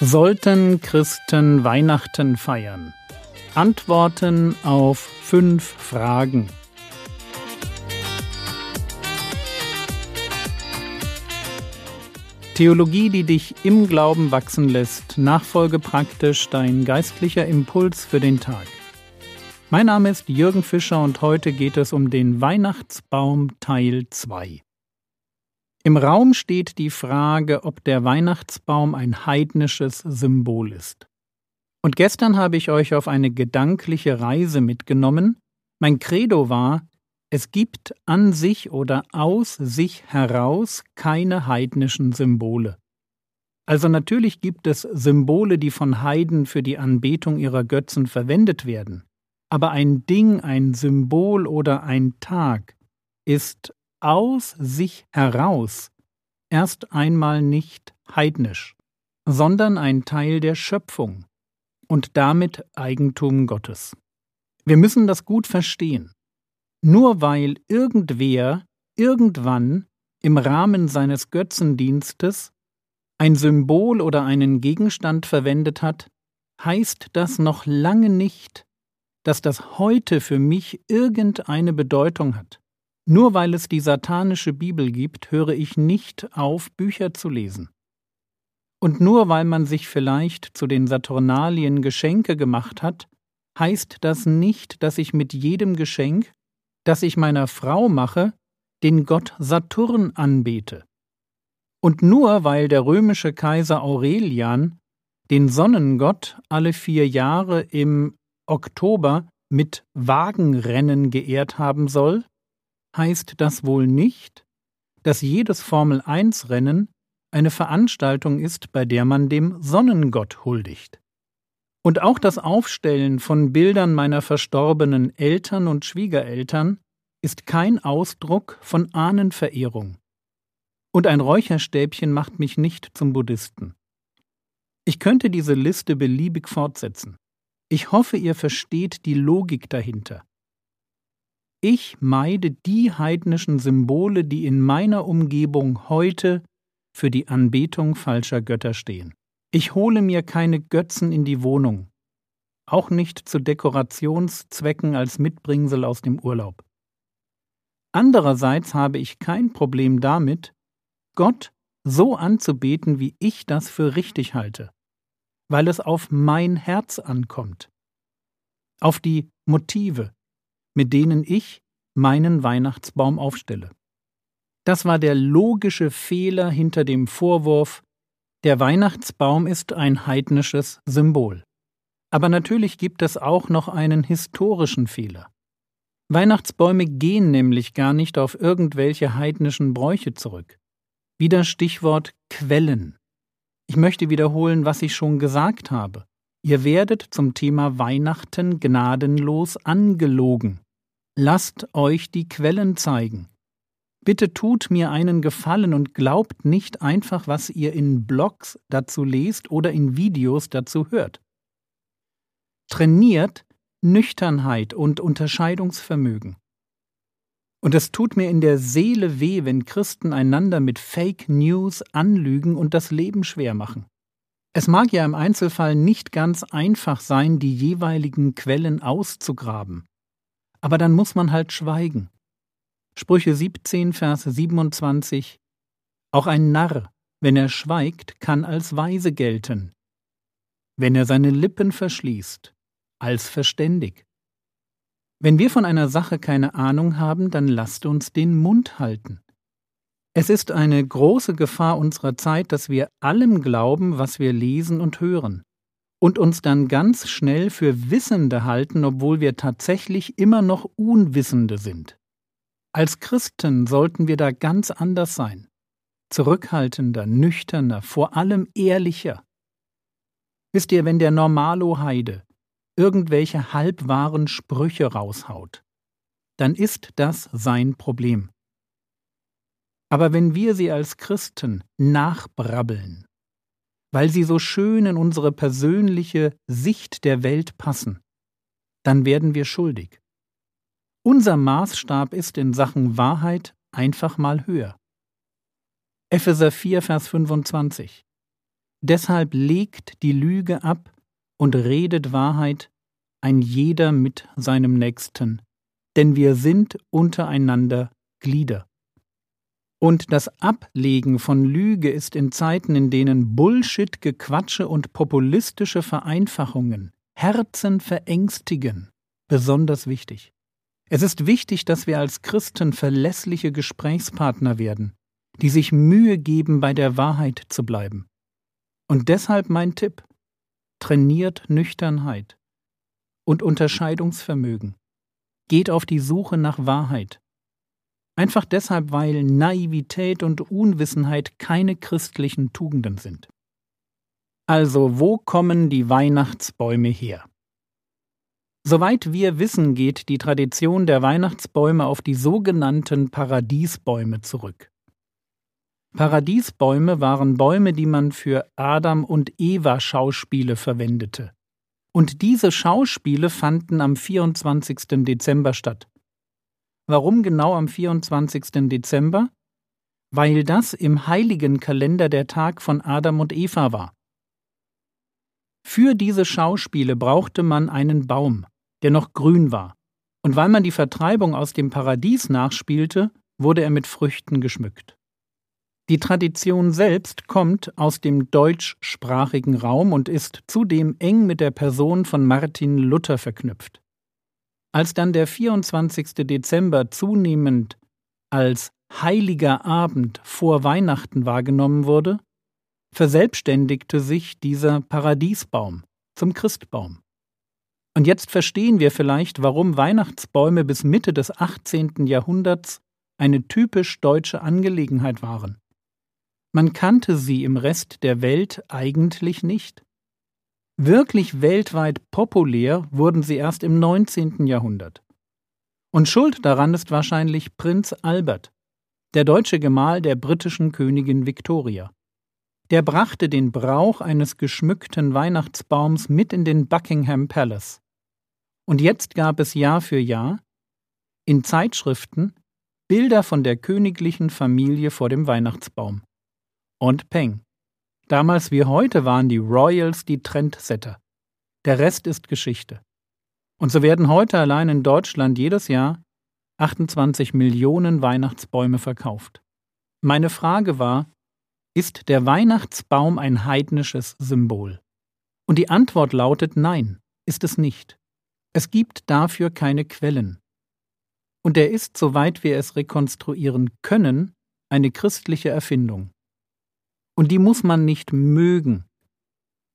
Sollten Christen Weihnachten feiern? Antworten auf fünf Fragen. Theologie, die dich im Glauben wachsen lässt, nachfolge praktisch dein geistlicher Impuls für den Tag. Mein Name ist Jürgen Fischer und heute geht es um den Weihnachtsbaum Teil 2. Im Raum steht die Frage, ob der Weihnachtsbaum ein heidnisches Symbol ist. Und gestern habe ich euch auf eine gedankliche Reise mitgenommen. Mein Credo war, es gibt an sich oder aus sich heraus keine heidnischen Symbole. Also natürlich gibt es Symbole, die von Heiden für die Anbetung ihrer Götzen verwendet werden, aber ein Ding, ein Symbol oder ein Tag ist aus sich heraus erst einmal nicht heidnisch, sondern ein Teil der Schöpfung und damit Eigentum Gottes. Wir müssen das gut verstehen. Nur weil irgendwer irgendwann im Rahmen seines Götzendienstes ein Symbol oder einen Gegenstand verwendet hat, heißt das noch lange nicht, dass das heute für mich irgendeine Bedeutung hat. Nur weil es die satanische Bibel gibt, höre ich nicht auf, Bücher zu lesen. Und nur weil man sich vielleicht zu den Saturnalien Geschenke gemacht hat, heißt das nicht, dass ich mit jedem Geschenk, das ich meiner Frau mache, den Gott Saturn anbete. Und nur weil der römische Kaiser Aurelian den Sonnengott alle vier Jahre im Oktober mit Wagenrennen geehrt haben soll, heißt das wohl nicht, dass jedes Formel-1-Rennen eine Veranstaltung ist, bei der man dem Sonnengott huldigt. Und auch das Aufstellen von Bildern meiner verstorbenen Eltern und Schwiegereltern ist kein Ausdruck von Ahnenverehrung. Und ein Räucherstäbchen macht mich nicht zum Buddhisten. Ich könnte diese Liste beliebig fortsetzen. Ich hoffe, ihr versteht die Logik dahinter. Ich meide die heidnischen Symbole, die in meiner Umgebung heute für die Anbetung falscher Götter stehen. Ich hole mir keine Götzen in die Wohnung, auch nicht zu Dekorationszwecken als Mitbringsel aus dem Urlaub. Andererseits habe ich kein Problem damit, Gott so anzubeten, wie ich das für richtig halte, weil es auf mein Herz ankommt, auf die Motive, mit denen ich meinen Weihnachtsbaum aufstelle. Das war der logische Fehler hinter dem Vorwurf, der Weihnachtsbaum ist ein heidnisches Symbol. Aber natürlich gibt es auch noch einen historischen Fehler. Weihnachtsbäume gehen nämlich gar nicht auf irgendwelche heidnischen Bräuche zurück. Wieder Stichwort Quellen. Ich möchte wiederholen, was ich schon gesagt habe. Ihr werdet zum Thema Weihnachten gnadenlos angelogen. Lasst euch die Quellen zeigen. Bitte tut mir einen Gefallen und glaubt nicht einfach, was ihr in Blogs dazu lest oder in Videos dazu hört. Trainiert Nüchternheit und Unterscheidungsvermögen. Und es tut mir in der Seele weh, wenn Christen einander mit Fake News anlügen und das Leben schwer machen. Es mag ja im Einzelfall nicht ganz einfach sein, die jeweiligen Quellen auszugraben. Aber dann muss man halt schweigen. Sprüche 17, Vers 27 Auch ein Narr, wenn er schweigt, kann als weise gelten, wenn er seine Lippen verschließt, als verständig. Wenn wir von einer Sache keine Ahnung haben, dann lasst uns den Mund halten. Es ist eine große Gefahr unserer Zeit, dass wir allem glauben, was wir lesen und hören und uns dann ganz schnell für Wissende halten, obwohl wir tatsächlich immer noch Unwissende sind. Als Christen sollten wir da ganz anders sein, zurückhaltender, nüchterner, vor allem ehrlicher. Wisst ihr, wenn der Normalo Heide irgendwelche halbwahren Sprüche raushaut, dann ist das sein Problem. Aber wenn wir sie als Christen nachbrabbeln, weil sie so schön in unsere persönliche Sicht der Welt passen, dann werden wir schuldig. Unser Maßstab ist in Sachen Wahrheit einfach mal höher. Epheser 4, Vers 25. Deshalb legt die Lüge ab und redet Wahrheit, ein jeder mit seinem Nächsten, denn wir sind untereinander Glieder. Und das Ablegen von Lüge ist in Zeiten, in denen Bullshit, Gequatsche und populistische Vereinfachungen Herzen verängstigen, besonders wichtig. Es ist wichtig, dass wir als Christen verlässliche Gesprächspartner werden, die sich Mühe geben, bei der Wahrheit zu bleiben. Und deshalb mein Tipp. Trainiert Nüchternheit und Unterscheidungsvermögen. Geht auf die Suche nach Wahrheit. Einfach deshalb, weil Naivität und Unwissenheit keine christlichen Tugenden sind. Also, wo kommen die Weihnachtsbäume her? Soweit wir wissen, geht die Tradition der Weihnachtsbäume auf die sogenannten Paradiesbäume zurück. Paradiesbäume waren Bäume, die man für Adam und Eva Schauspiele verwendete. Und diese Schauspiele fanden am 24. Dezember statt. Warum genau am 24. Dezember? Weil das im heiligen Kalender der Tag von Adam und Eva war. Für diese Schauspiele brauchte man einen Baum, der noch grün war, und weil man die Vertreibung aus dem Paradies nachspielte, wurde er mit Früchten geschmückt. Die Tradition selbst kommt aus dem deutschsprachigen Raum und ist zudem eng mit der Person von Martin Luther verknüpft. Als dann der 24. Dezember zunehmend als heiliger Abend vor Weihnachten wahrgenommen wurde, verselbstständigte sich dieser Paradiesbaum zum Christbaum. Und jetzt verstehen wir vielleicht, warum Weihnachtsbäume bis Mitte des 18. Jahrhunderts eine typisch deutsche Angelegenheit waren. Man kannte sie im Rest der Welt eigentlich nicht. Wirklich weltweit populär wurden sie erst im 19. Jahrhundert. Und schuld daran ist wahrscheinlich Prinz Albert, der deutsche Gemahl der britischen Königin Victoria. Der brachte den Brauch eines geschmückten Weihnachtsbaums mit in den Buckingham Palace. Und jetzt gab es Jahr für Jahr in Zeitschriften Bilder von der königlichen Familie vor dem Weihnachtsbaum und Peng. Damals wie heute waren die Royals die Trendsetter. Der Rest ist Geschichte. Und so werden heute allein in Deutschland jedes Jahr 28 Millionen Weihnachtsbäume verkauft. Meine Frage war, ist der Weihnachtsbaum ein heidnisches Symbol? Und die Antwort lautet nein, ist es nicht. Es gibt dafür keine Quellen. Und er ist, soweit wir es rekonstruieren können, eine christliche Erfindung. Und die muss man nicht mögen.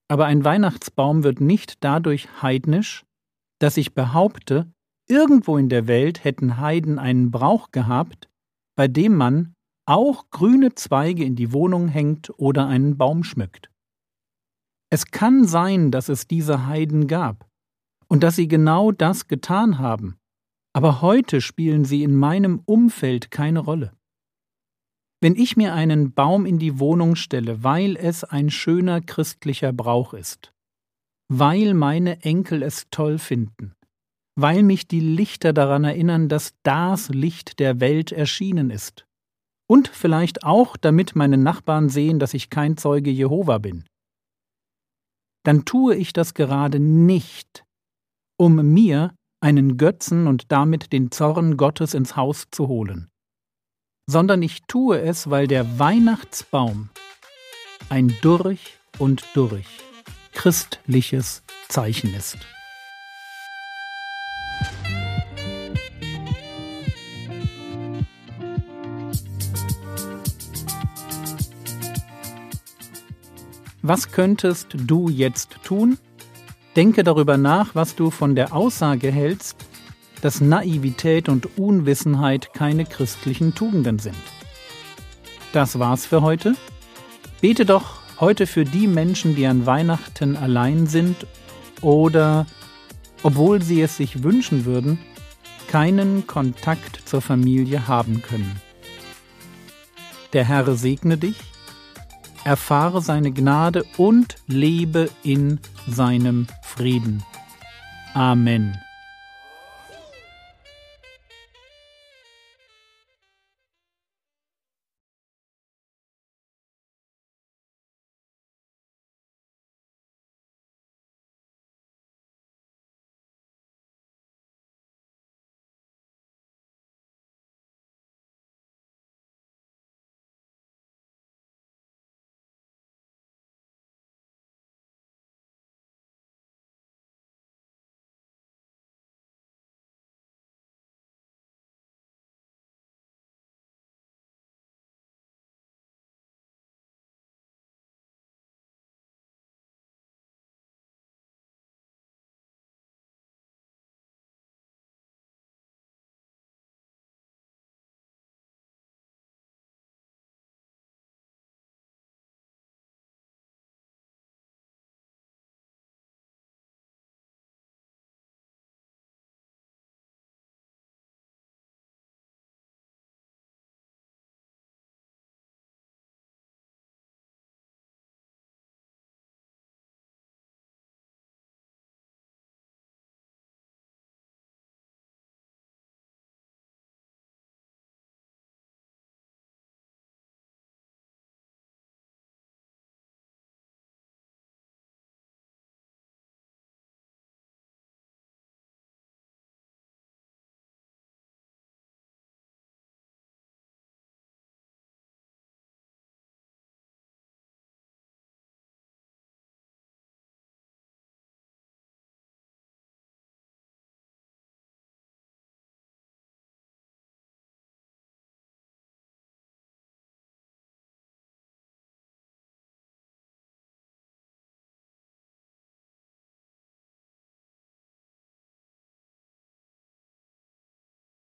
Aber ein Weihnachtsbaum wird nicht dadurch heidnisch, dass ich behaupte, irgendwo in der Welt hätten Heiden einen Brauch gehabt, bei dem man auch grüne Zweige in die Wohnung hängt oder einen Baum schmückt. Es kann sein, dass es diese Heiden gab und dass sie genau das getan haben, aber heute spielen sie in meinem Umfeld keine Rolle. Wenn ich mir einen Baum in die Wohnung stelle, weil es ein schöner christlicher Brauch ist, weil meine Enkel es toll finden, weil mich die Lichter daran erinnern, dass das Licht der Welt erschienen ist, und vielleicht auch, damit meine Nachbarn sehen, dass ich kein Zeuge Jehova bin, dann tue ich das gerade nicht, um mir einen Götzen und damit den Zorn Gottes ins Haus zu holen sondern ich tue es, weil der Weihnachtsbaum ein durch und durch christliches Zeichen ist. Was könntest du jetzt tun? Denke darüber nach, was du von der Aussage hältst, dass Naivität und Unwissenheit keine christlichen Tugenden sind. Das war's für heute. Bete doch heute für die Menschen, die an Weihnachten allein sind oder, obwohl sie es sich wünschen würden, keinen Kontakt zur Familie haben können. Der Herr segne dich, erfahre seine Gnade und lebe in seinem Frieden. Amen.